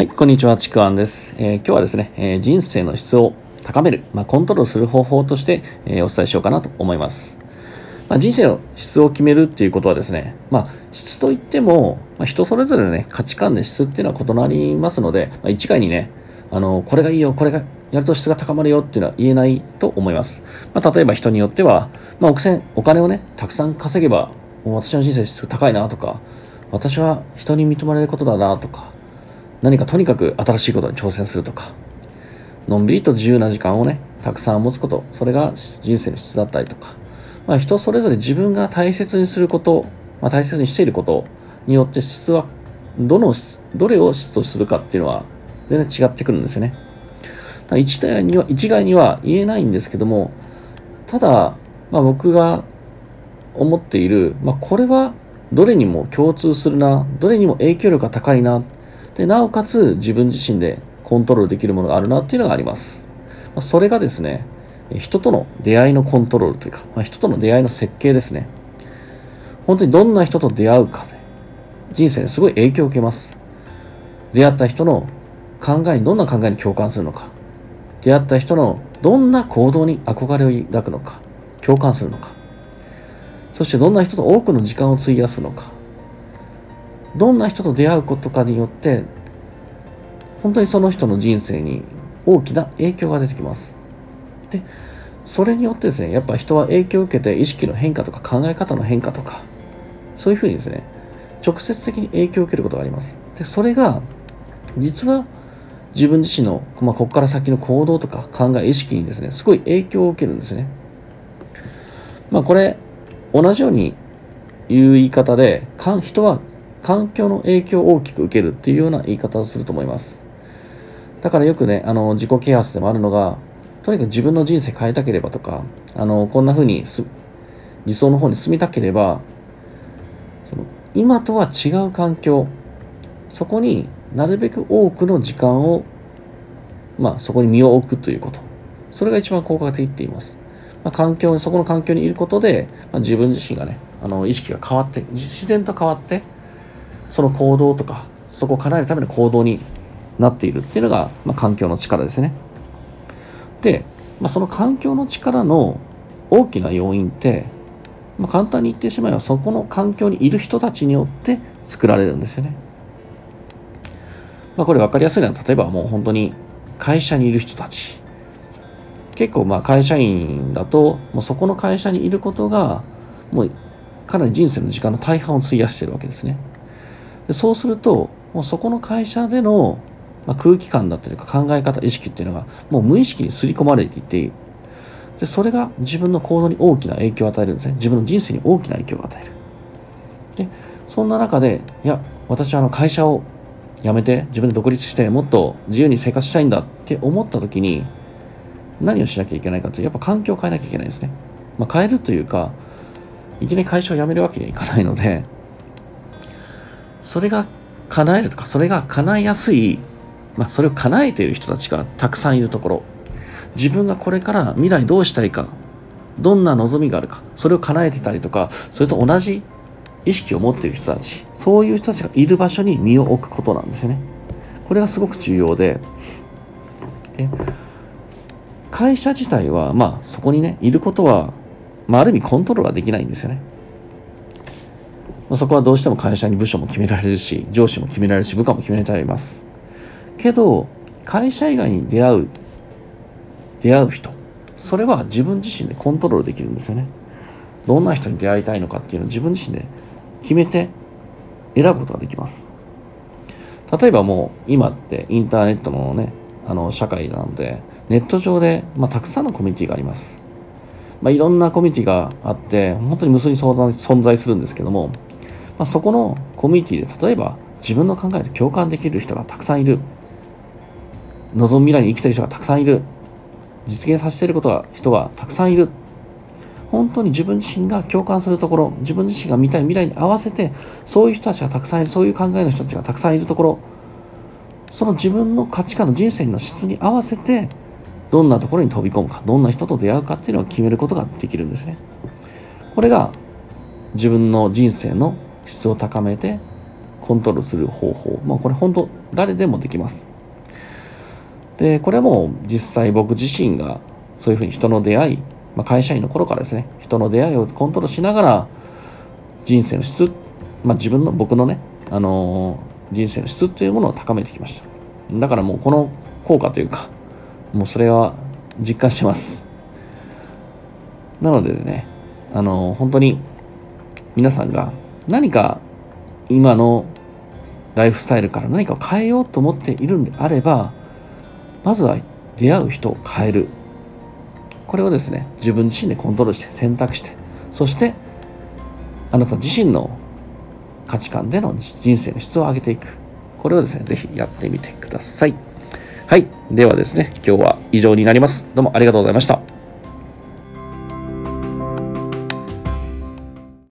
はい、こんにちは、ちくわんです。えー今日はですね、えー人生の質を高める、まあ、コントロールする方法として、えーお伝えしようかなと思います。まあ、人生の質を決めるっていうことはですね、まあ、質といっても、ま、人それぞれのね、価値観で質っていうのは異なりますので、まあ、一概にね、あの、これがいいよ、これがやると質が高まるよっていうのは言えないと思います。ま、例えば人によっては、まあ、お金お金をね、たくさん稼げば、もう私の人生質が高いなとか、私は人に認められることだなとか、何かとにかく新しいことに挑戦するとか、のんびりと自由な時間をね、たくさん持つこと、それが人生の質だったりとか、まあ、人それぞれ自分が大切にすること、まあ、大切にしていることによって質は、どの、どれを質とするかっていうのは全然違ってくるんですよね。一概には、一概には言えないんですけども、ただ、まあ、僕が思っている、まあ、これはどれにも共通するな、どれにも影響力が高いな、でなおかつ自分自身でコントロールできるものがあるなっていうのがあります。まそれがですね、人との出会いのコントロールというか、ま人との出会いの設計ですね。本当にどんな人と出会うかで、人生にすごい影響を受けます。出会った人の考えにどんな考えに共感するのか、出会った人のどんな行動に憧れを抱くのか、共感するのか、そしてどんな人と多くの時間を費やすのか、どんな人と出会うことかによって、本当にその人の人生に大きな影響が出てきます。で、それによってですね、やっぱ人は影響を受けて意識の変化とか考え方の変化とか、そういうふうにですね、直接的に影響を受けることがあります。で、それが、実は自分自身の、まあ、ここから先の行動とか考え、意識にですね、すごい影響を受けるんですね。まあこれ、同じように言う言い方で、かん人は環境の影響を大きく受けるっていうような言い方をすると思います。だからよくね、あの、自己啓発でもあるのが、とにかく自分の人生変えたければとか、あの、こんな風にす理想の方に進みたければ、その今とは違う環境、そこになるべく多くの時間を、まあ、そこに身を置くということ。それが一番効果的って言います。まあ、環境、そこの環境にいることで、まあ、自分自身がね、あの、意識が変わって、自然と変わって、その行動とか、そこを叶えるための行動になっているっていうのが、まあ、環境の力ですね。で、まあ、その環境の力の大きな要因って、まあ、簡単に言ってしまえば、そこの環境にいる人たちによって作られるんですよね。まあ、これ分かりやすいのは、例えばもう本当に会社にいる人たち。結構まあ会社員だと、もうそこの会社にいることが、もうかなり人生の時間の大半を費やしているわけですね。でそうすると、もうそこの会社での、まあ、空気感だったりとか考え方、意識っていうのが、もう無意識に刷り込まれていて、でそれが自分の行動に大きな影響を与えるんですね。自分の人生に大きな影響を与える。で、そんな中で、いや、私はあの会社を辞めて、自分で独立して、もっと自由に生活したいんだって思った時に、何をしなきゃいけないかというと、やっぱ環境を変えなきゃいけないですね。まあ、変えるというか、いきなり会社を辞めるわけにはいかないので、それが叶えるとか、それが叶えやすい、まあ、それを叶えている人たちがたくさんいるところ、自分がこれから未来どうしたいか、どんな望みがあるか、それを叶えてたりとか、それと同じ意識を持っている人たち、そういう人たちがいる場所に身を置くことなんですよね。これがすごく重要で、で会社自体は、まあ、そこにね、いることは、まあ、ある意味コントロールはできないんですよね。そこはどうしても会社に部署も決められるし、上司も決められるし、部下も決められます。けど、会社以外に出会う、出会う人、それは自分自身でコントロールできるんですよね。どんな人に出会いたいのかっていうのを自分自身で決めて選ぶことができます。例えばもう今ってインターネットのね、あの社会なので、ネット上で、まあ、たくさんのコミュニティがあります。まあ、いろんなコミュニティがあって、本当に無数に存在するんですけども、まあ、そこのコミュニティで例えば自分の考えと共感できる人がたくさんいる。望む未来に生きている人がたくさんいる。実現させていることが人がたくさんいる。本当に自分自身が共感するところ、自分自身が見たい未来に合わせて、そういう人たちがたくさんいる、そういう考えの人たちがたくさんいるところ、その自分の価値観の人生の質に合わせて、どんなところに飛び込むか、どんな人と出会うかっていうのを決めることができるんですね。これが自分の人生の質を高めて、コントロールする方法。まあ、これ本当誰でもできます。で、これも実際僕自身がそういうふうに人の出会い、まあ、会社員の頃からですね、人の出会いをコントロールしながら人生の質、まあ、自分の僕のね、あのー、人生の質というものを高めてきました。だからもうこの効果というか、もうそれは実感してます。なのでね、あのー、本当に皆さんが何か今のライフスタイルから何かを変えようと思っているんであれば、まずは出会う人を変える。これをですね、自分自身でコントロールして選択して、そしてあなた自身の価値観での人生の質を上げていく。これをですね、ぜひやってみてください。はい。ではですね、今日は以上になります。どうもありがとうございました。